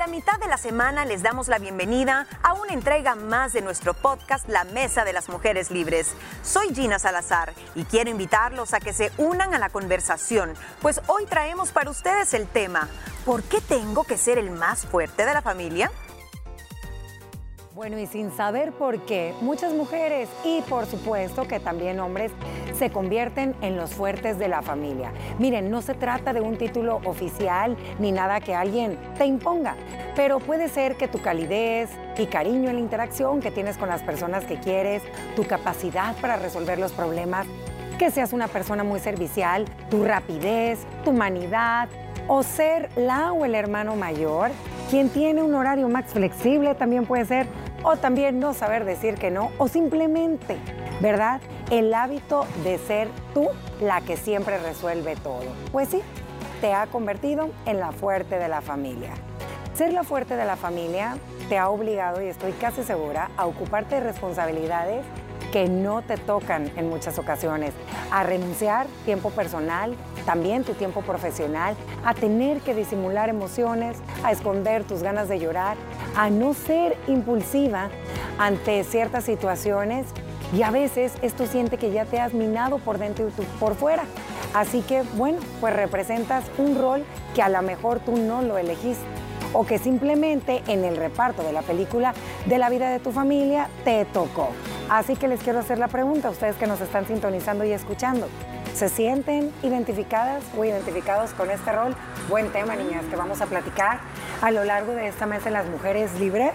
la mitad de la semana les damos la bienvenida a una entrega más de nuestro podcast La Mesa de las Mujeres Libres. Soy Gina Salazar y quiero invitarlos a que se unan a la conversación, pues hoy traemos para ustedes el tema, ¿por qué tengo que ser el más fuerte de la familia? Bueno, y sin saber por qué, muchas mujeres y por supuesto que también hombres se convierten en los fuertes de la familia. Miren, no se trata de un título oficial ni nada que alguien te imponga, pero puede ser que tu calidez y cariño en la interacción que tienes con las personas que quieres, tu capacidad para resolver los problemas, que seas una persona muy servicial, tu rapidez, tu humanidad, o ser la o el hermano mayor, quien tiene un horario más flexible también puede ser o también no saber decir que no, o simplemente, ¿verdad? El hábito de ser tú la que siempre resuelve todo. Pues sí, te ha convertido en la fuerte de la familia. Ser la fuerte de la familia te ha obligado, y estoy casi segura, a ocuparte de responsabilidades que no te tocan en muchas ocasiones, a renunciar tiempo personal, también tu tiempo profesional, a tener que disimular emociones, a esconder tus ganas de llorar, a no ser impulsiva ante ciertas situaciones y a veces esto siente que ya te has minado por dentro y por fuera. Así que bueno, pues representas un rol que a lo mejor tú no lo elegiste o que simplemente en el reparto de la película de la vida de tu familia te tocó. Así que les quiero hacer la pregunta a ustedes que nos están sintonizando y escuchando. ¿Se sienten identificadas o identificados con este rol? Buen tema, niñas, que vamos a platicar a lo largo de esta mesa de las mujeres libres.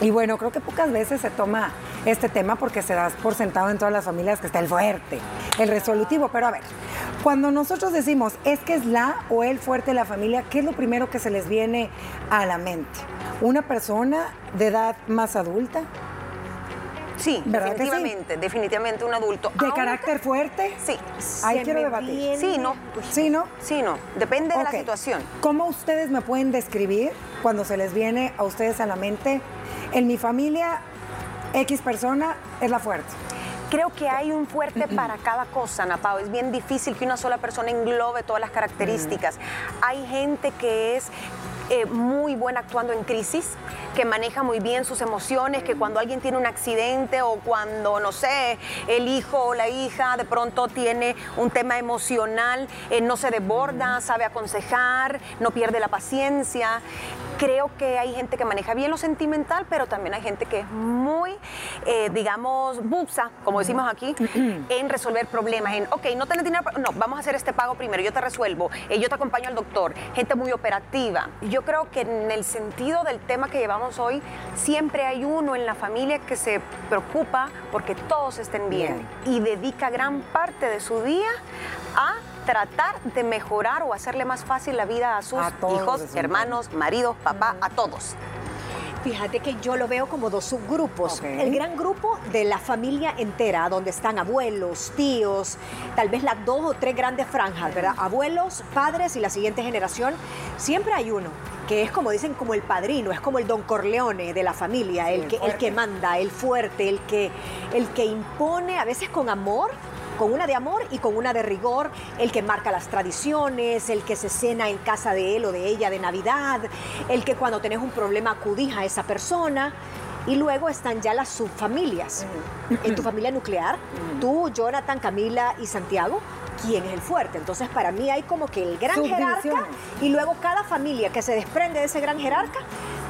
Y bueno, creo que pocas veces se toma este tema porque se da por sentado en todas las familias que está el fuerte, el resolutivo. Pero a ver, cuando nosotros decimos es que es la o el fuerte de la familia, ¿qué es lo primero que se les viene a la mente? ¿Una persona de edad más adulta? Sí, definitivamente, definitivamente un adulto. ¿De carácter fuerte? Sí. Ahí quiero debatir. Sí, no. ¿Sí, no? Sí, no. Depende de la situación. ¿Cómo ustedes me pueden describir cuando se les viene a ustedes a la mente? En mi familia, X persona es la fuerte creo que hay un fuerte para cada cosa, Napao. Es bien difícil que una sola persona englobe todas las características. Hay gente que es eh, muy buena actuando en crisis, que maneja muy bien sus emociones, que cuando alguien tiene un accidente o cuando, no sé, el hijo o la hija de pronto tiene un tema emocional, eh, no se desborda, sabe aconsejar, no pierde la paciencia. Creo que hay gente que maneja bien lo sentimental, pero también hay gente que es muy, eh, digamos, buxa, como decimos aquí, en resolver problemas, en, ok, no tenés dinero, no, vamos a hacer este pago primero, yo te resuelvo, yo te acompaño al doctor, gente muy operativa yo creo que en el sentido del tema que llevamos hoy, siempre hay uno en la familia que se preocupa porque todos estén bien, y dedica gran parte de su día a tratar de mejorar o hacerle más fácil la vida a sus hijos, hermanos, maridos, papá, a todos. Fíjate que yo lo veo como dos subgrupos. El gran grupo de la familia entera, donde están abuelos, tíos, tal vez las dos o tres grandes franjas, ¿verdad? Abuelos, padres y la siguiente generación. Siempre hay uno que es como dicen, como el padrino, es como el don Corleone de la familia, el, que, el que manda, el fuerte, el que, el que impone, a veces con amor, con una de amor y con una de rigor, el que marca las tradiciones, el que se cena en casa de él o de ella de Navidad, el que cuando tenés un problema acudís a esa persona. Y luego están ya las subfamilias. En tu familia nuclear, tú, Jonathan, Camila y Santiago, quién es el fuerte. Entonces, para mí hay como que el gran jerarca y luego cada familia que se desprende de ese gran jerarca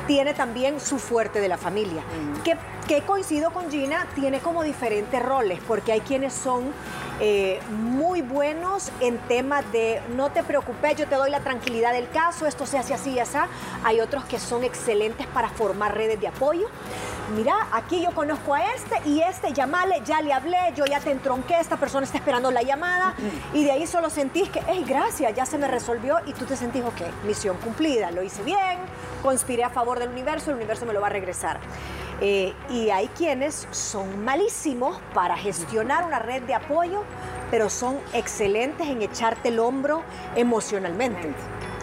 tiene también su fuerte de la familia. Que, que, coincido con Gina, tiene como diferentes roles, porque hay quienes son eh, muy buenos en temas de no te preocupes, yo te doy la tranquilidad del caso, esto se hace así y así. Hay otros que son excelentes para formar redes de apoyo. Mira, aquí yo conozco a este y este, llamale, ya le hablé, yo ya te entronqué, esta persona está esperando la llamada y de ahí solo sentís que, hey, gracias, ya se me resolvió y tú te sentís, ok, misión cumplida, lo hice bien, conspiré a favor del universo, el universo me lo va a regresar. Eh, y hay quienes son malísimos para gestionar una red de apoyo, pero son excelentes en echarte el hombro emocionalmente.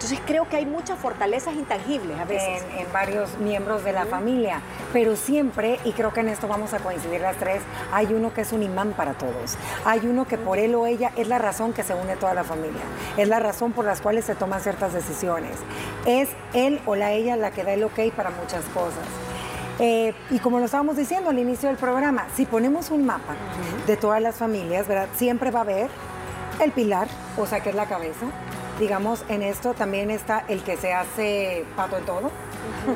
Entonces creo que hay muchas fortalezas intangibles a veces. En, en varios miembros de la familia, pero siempre, y creo que en esto vamos a coincidir las tres, hay uno que es un imán para todos. Hay uno que por él o ella es la razón que se une toda la familia, es la razón por las cuales se toman ciertas decisiones. Es él o la ella la que da el ok para muchas cosas. Eh, y como lo estábamos diciendo al inicio del programa, si ponemos un mapa de todas las familias, ¿verdad? Siempre va a haber el pilar, o sea, que es la cabeza. Digamos, en esto también está el que se hace pato en todo.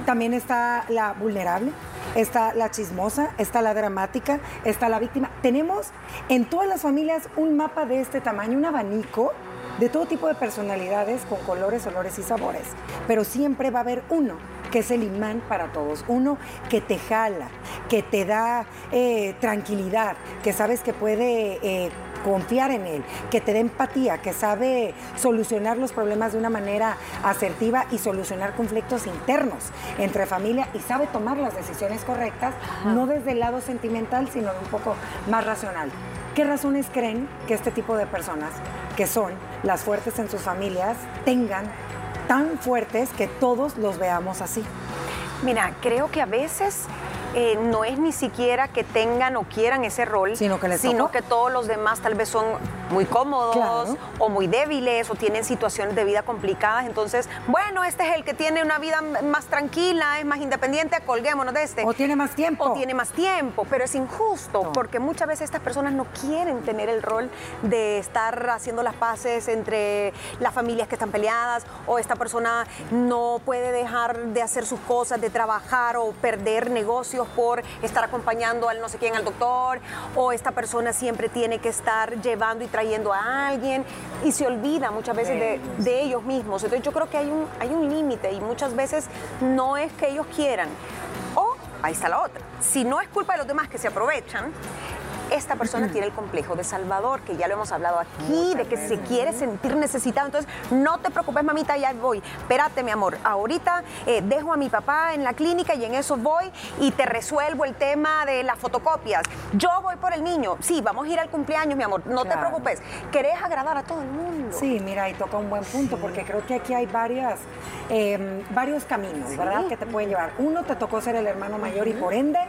También está la vulnerable, está la chismosa, está la dramática, está la víctima. Tenemos en todas las familias un mapa de este tamaño, un abanico de todo tipo de personalidades con colores, olores y sabores. Pero siempre va a haber uno que es el imán para todos, uno que te jala, que te da eh, tranquilidad, que sabes que puede eh, confiar en él, que te dé empatía, que sabe solucionar los problemas de una manera asertiva y solucionar conflictos internos entre familia y sabe tomar las decisiones correctas, no desde el lado sentimental, sino un poco más racional. ¿Qué razones creen que este tipo de personas, que son las fuertes en sus familias, tengan tan fuertes que todos los veamos así? Mira, creo que a veces eh, no es ni siquiera que tengan o quieran ese rol, Sino que les sino tocó. que todos los demás tal vez son muy cómodos Claro. o muy débiles o tienen situaciones de vida complicadas. Entonces, bueno, este es el que tiene una vida más tranquila, es más independiente, colguémonos de este. O tiene más tiempo. O tiene más tiempo, pero es injusto No. porque muchas veces estas personas no quieren tener el rol de estar haciendo las paces entre las familias que están peleadas o esta persona no puede dejar de hacer sus cosas, de trabajar o perder negocios por estar acompañando al no sé quién al doctor o esta persona siempre tiene que estar llevando y trayendo a alguien y se olvida muchas veces de, de ellos mismos. Entonces yo creo que hay un, hay un límite y muchas veces no es que ellos quieran. O, ahí está la otra, si no es culpa de los demás que se aprovechan, esta persona tiene el complejo de Salvador, que ya lo hemos hablado aquí, de que se quiere sentir necesitado. Entonces, no te preocupes, mamita, ya voy. Espérate, mi amor. Ahorita eh, dejo a mi papá en la clínica y en eso voy y te resuelvo el tema de las fotocopias. Yo voy por el niño. Sí, vamos a ir al cumpleaños, mi amor. No te preocupes. Querés agradar a todo el mundo. Sí, mira, y toca un buen punto, porque creo que aquí hay varias, eh, varios caminos, ¿verdad? Que te pueden llevar. Uno, te tocó ser el hermano mayor y por ende,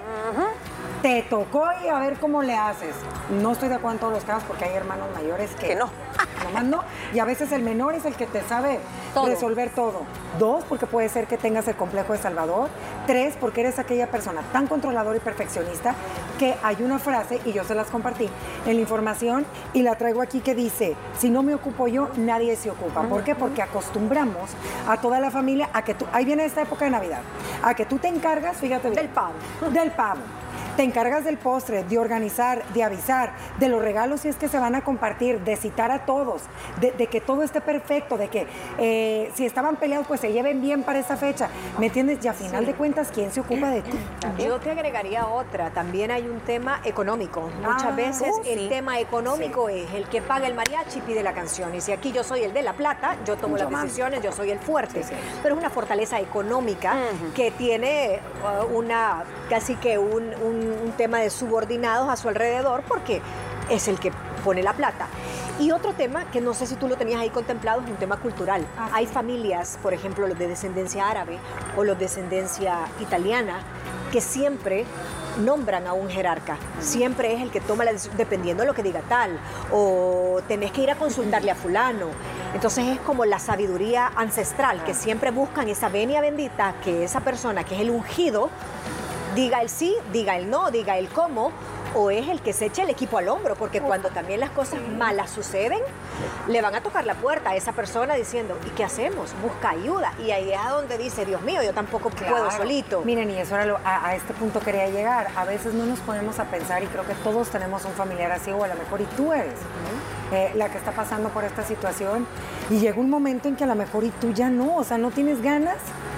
te tocó y a ver cómo le haces. No estoy de acuerdo en todos los casos porque hay hermanos mayores que, Que no. Nomás no. Y a veces el menor es el que te sabe Todo. resolver todo. Dos, porque puede ser que tengas el complejo de Salvador. Tres, porque eres aquella persona tan controladora y perfeccionista que hay una frase, y yo se las compartí en la información, y la traigo aquí que dice, si no me ocupo yo, nadie se ocupa. ¿Por qué? Porque acostumbramos a toda la familia a que tú, ahí viene esta época de Navidad, a que tú te encargas, fíjate bien, Del pavo. Del pavo. Te encargas del postre, de organizar, de avisar, de los regalos si es que se van a compartir, de citar a todos, de, de que todo esté perfecto, de que eh, si estaban peleados pues se lleven bien para esa fecha. ¿Me entiendes? Y a final de cuentas, ¿quién se ocupa de ti? Yo te agregaría otra, también hay un tema económico. Muchas Ah, veces uh, el sí. tema económico es el que paga el mariachi pide la canción. Y si aquí yo soy el de la plata, yo tomo Yo las decisiones, yo soy el fuerte. Pero es una fortaleza económica que tiene uh, una casi que un, un- un tema de subordinados a su alrededor porque es el que pone la plata. Y otro tema que no sé si tú lo tenías ahí contemplado es un tema cultural. Ah, Hay familias, por ejemplo, los de descendencia árabe o los de descendencia italiana, que siempre nombran a un jerarca. Siempre es el que toma la decisión, dependiendo de lo que diga tal. O tenés que ir a consultarle a fulano. Entonces es como la sabiduría ancestral, que siempre buscan esa venia bendita, que esa persona que es el ungido, diga el sí, diga el no, diga el cómo, o es el que se echa el equipo al hombro, porque cuando también las cosas malas suceden, le van a tocar la puerta a esa persona diciendo, ¿y qué hacemos? Busca ayuda. Y ahí es a donde dice, Dios mío, yo tampoco puedo solito. Miren, y eso era lo- a, a este punto quería llegar. A veces no nos ponemos a pensar y creo que todos tenemos un familiar así o a lo mejor y tú eres eh, la que está pasando por esta situación y llega un momento en que a lo mejor y tú ya no, o sea, no tienes ganas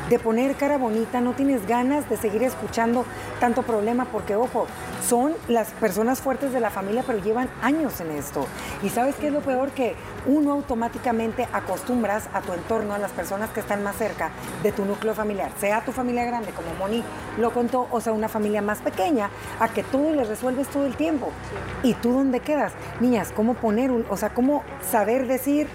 de poner cara bonita, no tienes ganas de seguir escuchando tanto problema porque, ojo, son las personas fuertes de la familia, pero llevan años en esto. Y sabes qué es lo peor que uno automáticamente acostumbras a tu entorno, a las personas que están más cerca de tu núcleo familiar, sea tu familia grande, como Moni lo contó, o sea, una familia más pequeña, a que todo le resuelves todo el tiempo. ¿Y tú dónde quedas? Niñas, ¿cómo poner un, o sea, cómo saber decir,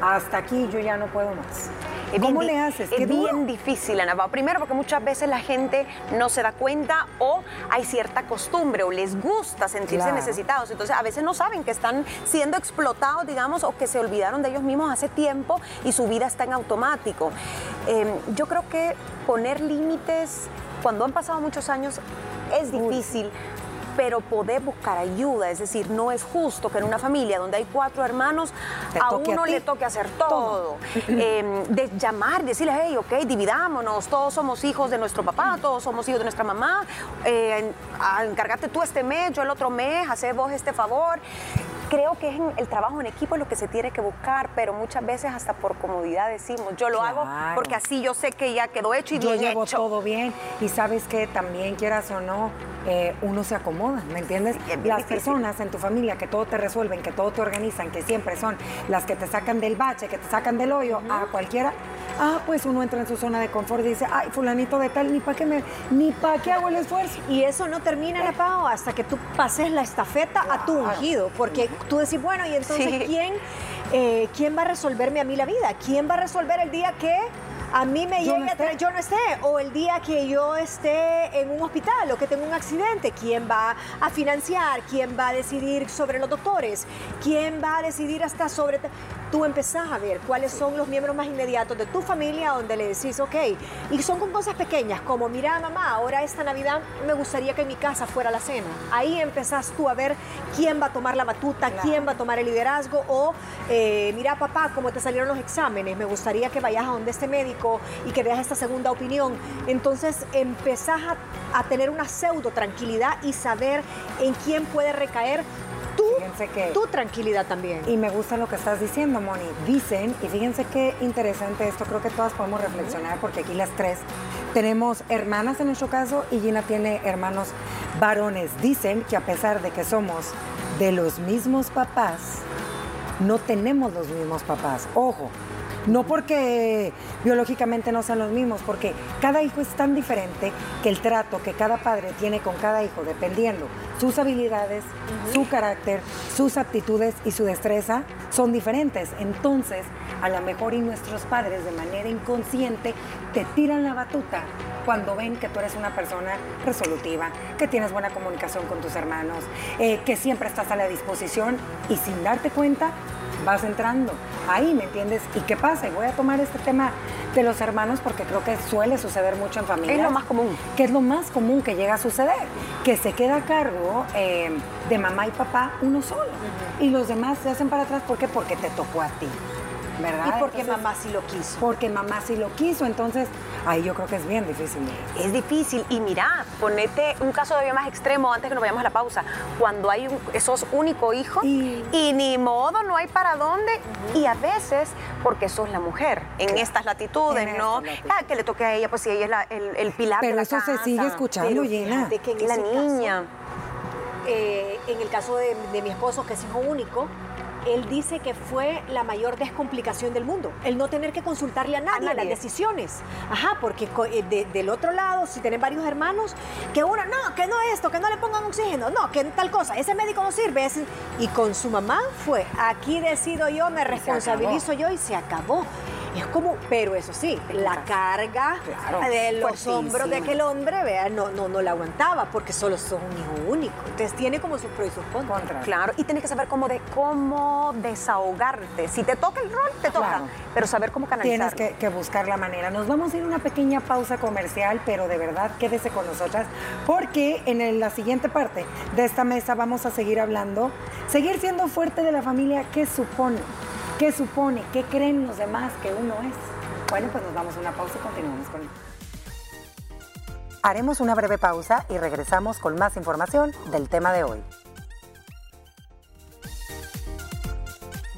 hasta aquí yo ya no puedo más. Es ¿Cómo bien le haces? Es duro. bien difícil, Ana Pao. Primero porque muchas veces la gente no se da cuenta o hay cierta costumbre o les gusta sentirse Claro. necesitados. Entonces a veces no saben que están siendo explotados, digamos, o que se olvidaron de ellos mismos hace tiempo y su vida está en automático. Eh, yo creo que poner límites cuando han pasado muchos años es difícil. Pero poder buscar ayuda, es decir, no es justo que en una familia donde hay cuatro hermanos a uno le toque hacer todo. todo. Eh, de llamar, decirles, hey, ok, dividámonos, todos somos hijos de nuestro papá, todos somos hijos de nuestra mamá, eh, a- encárgate tú este mes, yo el otro mes, hacé vos este favor. Creo que es en- el trabajo en equipo lo que se tiene que buscar, pero muchas veces hasta por comodidad decimos, yo lo hago porque así yo sé que ya quedó hecho y yo bien llevo hecho. todo bien y sabes que también quieras o no, eh, uno se acomoda, ¿me entiendes? Sí, las difícil. personas en tu familia que todo te resuelven, que todo te organizan, que siempre son las que te sacan del bache, que te sacan del hoyo, a cualquiera, ah, pues uno entra en su zona de confort y dice, ay, fulanito de tal, ni para qué me, ni para qué hago el esfuerzo. Y eso no termina, Ana Pao, hasta que tú pases la estafeta a tu ungido. Porque tú decís, bueno, y entonces, Sí. ¿quién, eh, ¿quién va a resolverme a mí la vida? ¿Quién va a resolver el día que a mí me Yo no llegue a traer- yo no esté? O el día que yo esté en un hospital o que tengo un accidente. ¿Quién va a financiar? ¿Quién va a decidir sobre los doctores? ¿Quién va a decidir hasta sobre... Tú empezás a ver cuáles son los miembros más inmediatos de tu familia donde le decís, ok, y son con cosas pequeñas, como, mira mamá, ahora esta Navidad me gustaría que en mi casa fuera la cena. Ahí empezás tú a ver quién va a tomar la batuta, Claro. quién va a tomar el liderazgo, o eh, mira papá, cómo te salieron los exámenes, me gustaría que vayas a donde este médico y que veas esta segunda opinión. Entonces empezás a, a tener una pseudo tranquilidad y saber en quién puede recaer tu, Fíjense que- tu tranquilidad también. Y me gusta lo que estás diciendo, Moni. Dicen, y fíjense qué interesante esto, creo que todas podemos reflexionar porque aquí las tres tenemos hermanas en nuestro caso y Gina tiene hermanos varones. Dicen que a pesar de que somos de los mismos papás, no tenemos los mismos papás. Ojo, no porque biológicamente no sean los mismos, porque cada hijo es tan diferente que el trato que cada padre tiene con cada hijo, dependiendo sus habilidades, su carácter, sus aptitudes y su destreza, son diferentes. Entonces, a lo mejor y nuestros padres de manera inconsciente te tiran la batuta cuando ven que tú eres una persona resolutiva, que tienes buena comunicación con tus hermanos, eh, que siempre estás a la disposición y sin darte cuenta vas entrando. Ahí, ¿me entiendes? ¿Y qué pasa? Y voy a tomar este tema de los hermanos porque creo que suele suceder mucho en familias. Es lo más común. Que es lo más común que llega a suceder. Que se queda a cargo eh, de mamá y papá uno solo. Y los demás se hacen para atrás. ¿Por qué? Porque te tocó a ti. ¿Verdad? Y porque Entonces, mamá sí lo quiso. Porque mamá sí lo quiso. Entonces, ahí yo creo que es bien difícil. Es difícil. Y mira, ponete un caso todavía más extremo antes que nos vayamos a la pausa. Cuando hay un, sos único hijo Y- y, ni modo, no hay para dónde. Y a veces, porque sos la mujer en estas latitudes, En ¿no? Ah, que le toque a ella, pues si ella es la- el, el pilar de Pero la eso se sigue escuchando, Gina. fíjate que en La caso, niña. eh, en el caso de, de mi esposo, que es hijo único, él dice que fue la mayor descomplicación del mundo, el no tener que consultarle a nadie, nadie. las decisiones. Ajá, porque eh, de- del otro lado, si tienen varios hermanos, que uno, no, que no esto, que no le pongan oxígeno, no, que tal cosa, ese médico no sirve. ese-". Y con su mamá fue, aquí decido yo, me responsabilizo yo y se acabó. Es como, pero eso sí, la carga Claro, de los fuertísimo. hombros de aquel hombre, vea, no, no, no la aguantaba porque solo sos un hijo único. Entonces tiene como sus pros y sus contras. Contra. Claro, y tienes que saber cómo, de, cómo desahogarte. Si te toca el rol, te toca. Claro. Pero saber cómo canalizarlo. Tienes que, que buscar la manera. Nos vamos a ir a una pequeña pausa comercial, pero de verdad quédese con nosotras, porque en el- la siguiente parte de esta mesa vamos a seguir hablando, seguir siendo fuerte de la familia, ¿qué supone? ¿Qué supone? ¿Qué creen los demás que uno es? Bueno, pues nos vamos a una pausa y continuamos con Haremos una breve pausa y regresamos con más información del tema de hoy.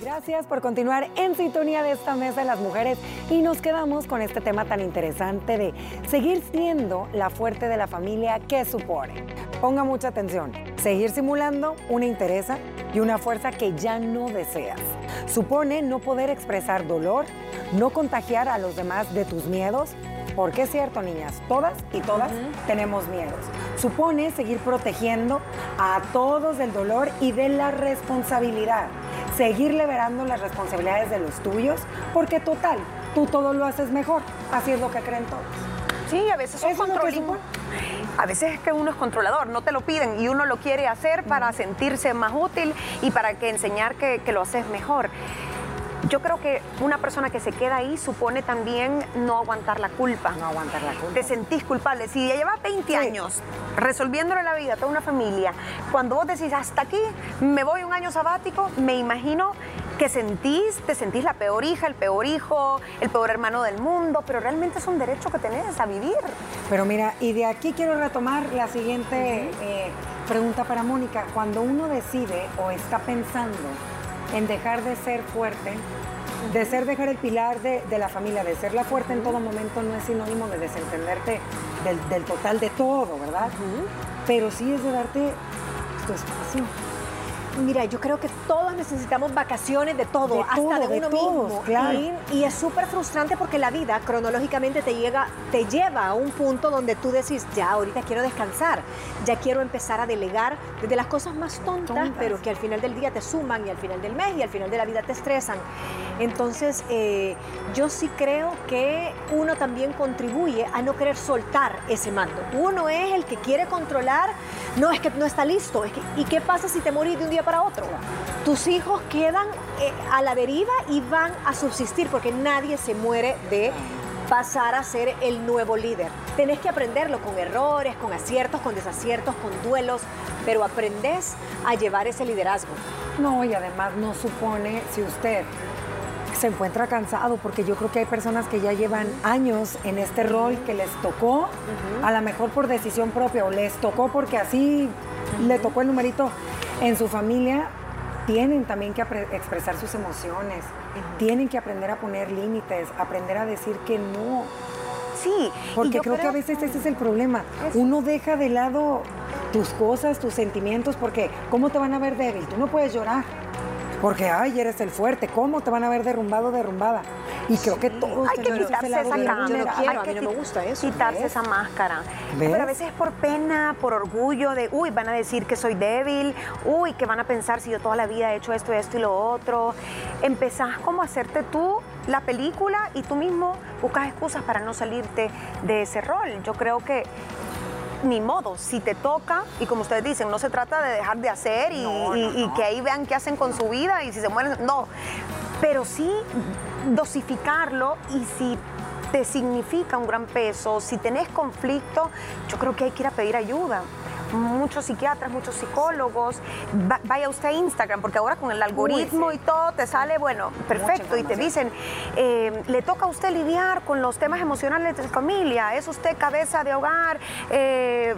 Gracias por continuar en sintonía de esta mesa de las mujeres y nos quedamos con este tema tan interesante de seguir siendo la fuerte de la familia que supone. Ponga mucha atención, seguir simulando una interesa y una fuerza que ya no deseas. Supone no poder expresar dolor, no contagiar a los demás de tus miedos, porque es cierto, niñas, todas y todas tenemos miedos. Supone seguir protegiendo a todos del dolor y de la responsabilidad. seguir liberando las responsabilidades de los tuyos, porque total, tú todo lo haces mejor. Así es lo que creen todos. Sí, a veces son Eso A veces es que uno es controlador, no te lo piden y uno lo quiere hacer para sentirse más útil y para que enseñar que, que lo haces mejor. Yo creo que una persona que se queda ahí supone también no aguantar la culpa. No aguantar la culpa. Te sentís culpable. Si ya llevas 20 años resolviéndole la vida a toda una familia, cuando vos decís hasta aquí, me voy un año sabático, me imagino que sentís, te sentís la peor hija, el peor hijo, el peor hermano del mundo, pero realmente es un derecho que tenés a vivir. Pero mira, y de aquí quiero retomar la siguiente eh, pregunta para Mónica. Cuando uno decide o está pensando en dejar de ser fuerte, de ser dejar el pilar de, de la familia, de ser la fuerte en todo momento, no es sinónimo de desentenderte del, del total de todo, ¿verdad? Pero sí es de darte tu espacio. Mira, yo creo que todos necesitamos vacaciones de todo, De hasta todo, de de uno todos, mismo. claro. Y, y es súper frustrante porque la vida cronológicamente te, llega, te lleva a un punto donde tú decís, ya, ahorita quiero descansar, ya quiero empezar a delegar desde las cosas más tontas, Tontas. pero que al final del día te suman y al final del mes y al final de la vida te estresan. Entonces, eh, yo sí creo que uno también contribuye a no querer soltar ese mando. Uno es el que quiere controlar, no es que no está listo. es que- ¿Y qué pasa si te morís de un día para otro? Tus hijos quedan eh, a la deriva y van a subsistir porque nadie se muere de pasar a ser el nuevo líder. Tenés que aprenderlo con errores, con aciertos, con desaciertos, con duelos, pero aprendes a llevar ese liderazgo. No, y además no supone si usted se encuentra cansado, porque yo creo que hay personas que ya llevan años en este rol que les tocó, a lo mejor por decisión propia o les tocó porque así le tocó el numerito en su familia, tienen también que expresar sus emociones, tienen que aprender a poner límites, aprender a decir que no. Sí, Porque creo, que a veces ese es el problema. Eso. Uno deja de lado tus cosas, tus sentimientos, porque ¿cómo te van a ver débil? Tú no puedes llorar. Porque, ay, eres el fuerte. ¿Cómo te van a ver derrumbado, derrumbada? Y creo que todos Hay que quitarse esa cámara. Yo no vulnerable. quiero, hay a mí que no me gusta eso. Quitarse ¿Ves? esa máscara. ¿Ves? Pero a veces es por pena, por orgullo de, uy, van a decir que soy débil, uy, que van a pensar si yo toda la vida he hecho esto, esto y lo otro. Empezás como a hacerte tú la película y tú mismo buscas excusas para no salirte de ese rol. Yo creo que ni modo, si te toca, y como ustedes dicen, no se trata de dejar de hacer y, y- y que ahí vean qué hacen con su vida y si se mueren, no, pero sí dosificarlo y si te significa un gran peso, si tenés conflicto, yo creo que hay que ir a pedir ayuda. Muchos psiquiatras, muchos psicólogos, Va- vaya usted a Instagram, porque ahora con el algoritmo y todo te sale, bueno, perfecto, y te dicen, eh, le toca a usted lidiar con los temas emocionales de su familia, es usted cabeza de hogar, eh,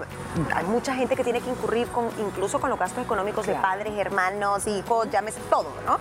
hay mucha gente que tiene que incurrir con, incluso con los gastos económicos de Claro. padres, hermanos, hijos, llámese todo, ¿no?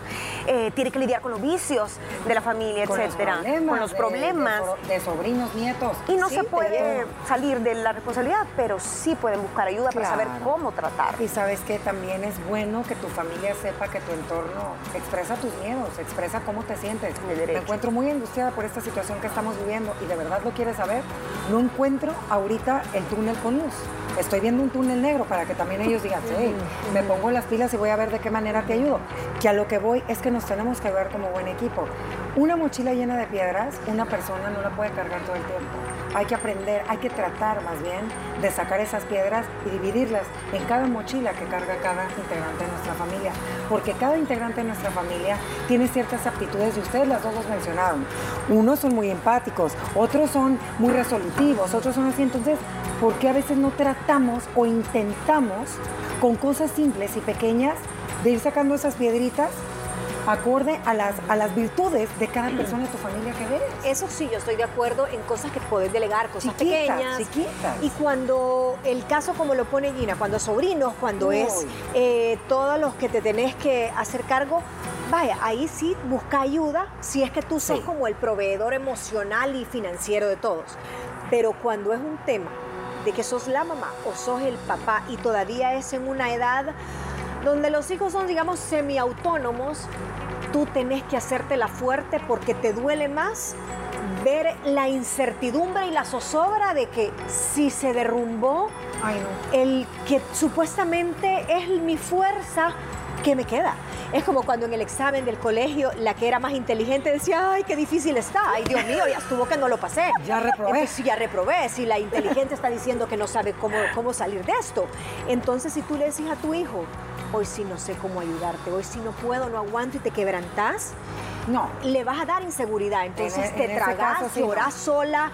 Eh, tiene que lidiar con los vicios de la familia, Con los etcétera, problemas. con los problemas. De, so- de sobrinos, nietos. y no Sí, se de puede salir de la responsabilidad, pero sí pueden buscar ayuda para saber cómo tratar. Y sabes que también es bueno que tu familia sepa que tu entorno expresa tus miedos, expresa cómo te sientes. Me encuentro muy angustiada por esta situación que estamos viviendo y de verdad lo quieres saber. No encuentro ahorita el túnel con luz. Estoy viendo un túnel negro para que también ellos digan, hey, me pongo las pilas y voy a ver de qué manera te ayudo. Que a lo que voy es que nos tenemos que ayudar como buen equipo. Una mochila llena de piedras, una persona no la puede cargar todo el tiempo. Hay que aprender, hay que tratar más bien de sacar esas piedras y dividirlas en cada mochila que carga cada integrante de nuestra familia. Porque cada integrante de nuestra familia tiene ciertas aptitudes y ustedes las dos los mencionaron. Unos son muy empáticos, otros son muy resolutivos, otros son así. Entonces, ¿por qué a veces no tratamos o intentamos con cosas simples y pequeñas de ir sacando esas piedritas acorde a las, a las virtudes de cada persona de tu familia que ves? Eso sí, yo estoy de acuerdo en cosas que podés delegar, cosas Chiquitas, pequeñas. chiquitas. Y cuando el caso como lo pone Gina, cuando sobrinos, cuando es eh, todos los que te tenés que hacer cargo, vaya, ahí sí busca ayuda si es que tú sos Sí. como el proveedor emocional y financiero de todos. Pero cuando es un tema de que sos la mamá o sos el papá y todavía es en una edad donde los hijos son, digamos, semiautónomos, tú tenés que hacértela fuerte porque te duele más ver la incertidumbre y la zozobra de que si se derrumbó Ay, no. el que supuestamente es mi fuerza, ¿qué me queda? Es como cuando en el examen del colegio la que era más inteligente decía, ay, qué difícil está, ay, Dios mío, ya estuvo que no lo pasé. Ya reprobé. Entonces, ya reprobé, si la inteligente está diciendo que no sabe cómo, cómo salir de esto. Entonces, si tú le decís a tu hijo, hoy sí no sé cómo ayudarte, hoy sí no puedo, no aguanto y te quebrantás, No. le vas a dar inseguridad. Entonces En- te en tragas, caso sí, no. sola,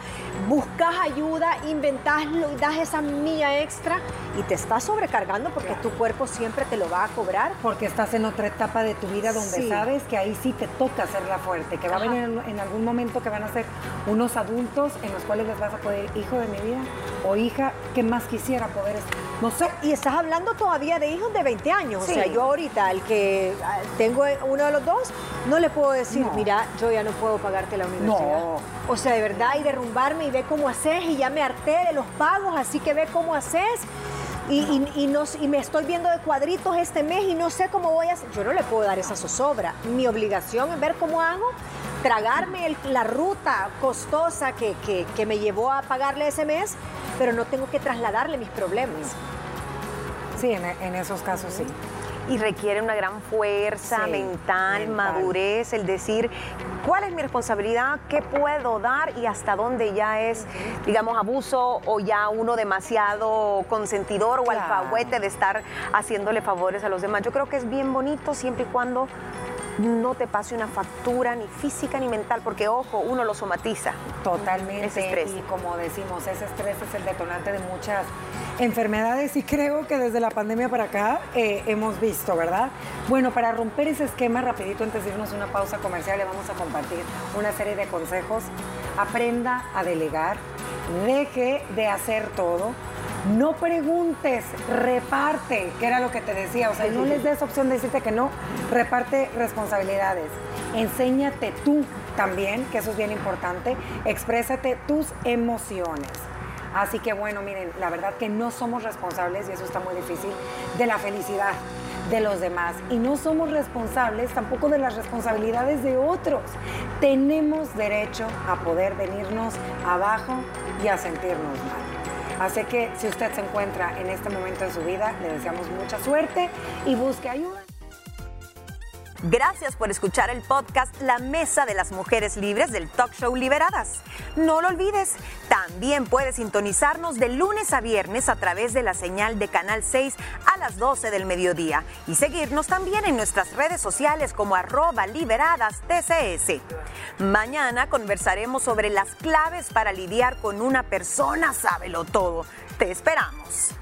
buscas ayuda, inventáslo y das esa milla extra y te estás sobrecargando porque tu cuerpo siempre te lo va a cobrar. Porque estás en otra etapa de tu vida donde Sí. sabes que ahí sí te toca hacerla fuerte, que va Ajá. a venir en, en algún momento que van a ser unos adultos en los cuales les vas a poder, hijo de mi vida o hija, ¿qué más quisiera poder? No sé. Y estás hablando todavía de hijos de 20 años. Sí. O sea, yo ahorita, el que tengo uno de los dos, no le puedo decir, No. mira, yo ya no puedo pagarte la universidad. No. O sea, de verdad, y derrumbarme y ve cómo haces, y ya me harté de los pagos, así que ve cómo haces. Y, y- y no- y me estoy viendo de cuadritos este mes y no sé cómo voy a hacer. Yo no le puedo dar esa zozobra. Mi obligación es ver cómo hago, tragarme el- la ruta costosa que, que- que me llevó a pagarle ese mes, pero no tengo que trasladarle mis problemas. Sí, en, en esos casos sí. Y requiere una gran fuerza Sí, mental, mental. madurez, el decir cuál es mi responsabilidad, qué puedo dar y hasta dónde ya es, digamos, abuso o ya uno demasiado consentidor o Claro. alcahuete de estar haciéndole favores a los demás. Yo creo que es bien bonito siempre y cuando no te pase una factura ni física ni mental, porque ojo, uno lo somatiza. Totalmente. Ese estrés. Y como decimos, ese estrés es el detonante de muchas enfermedades y creo que desde la pandemia para acá eh, hemos visto, ¿verdad? Bueno, para romper ese esquema, rapidito antes de irnos a una pausa comercial, le vamos a compartir una serie de consejos. Aprenda a delegar, deje de hacer todo. No preguntes, reparte, que era lo que te decía. O sea, no les des opción de decirte que no, reparte responsabilidades. Enséñate tú también, que eso es bien importante. Exprésate tus emociones. Así que bueno, miren, la verdad que no somos responsables, y eso está muy difícil, de la felicidad de los demás. Y no somos responsables tampoco de las responsabilidades de otros. Tenemos derecho a poder venirnos abajo y a sentirnos mal. Así que si usted se encuentra en este momento de su vida, le deseamos mucha suerte y busque ayuda. Gracias por escuchar el podcast La Mesa de las Mujeres Libres del Talk Show Liberadas. No lo olvides, también puedes sintonizarnos de lunes a viernes a través de la señal de Canal 6 a las 12 del mediodía y seguirnos también en nuestras redes sociales como arroba liberadas TCS. Mañana conversaremos sobre las claves para lidiar con una persona sábelo todo. Te esperamos.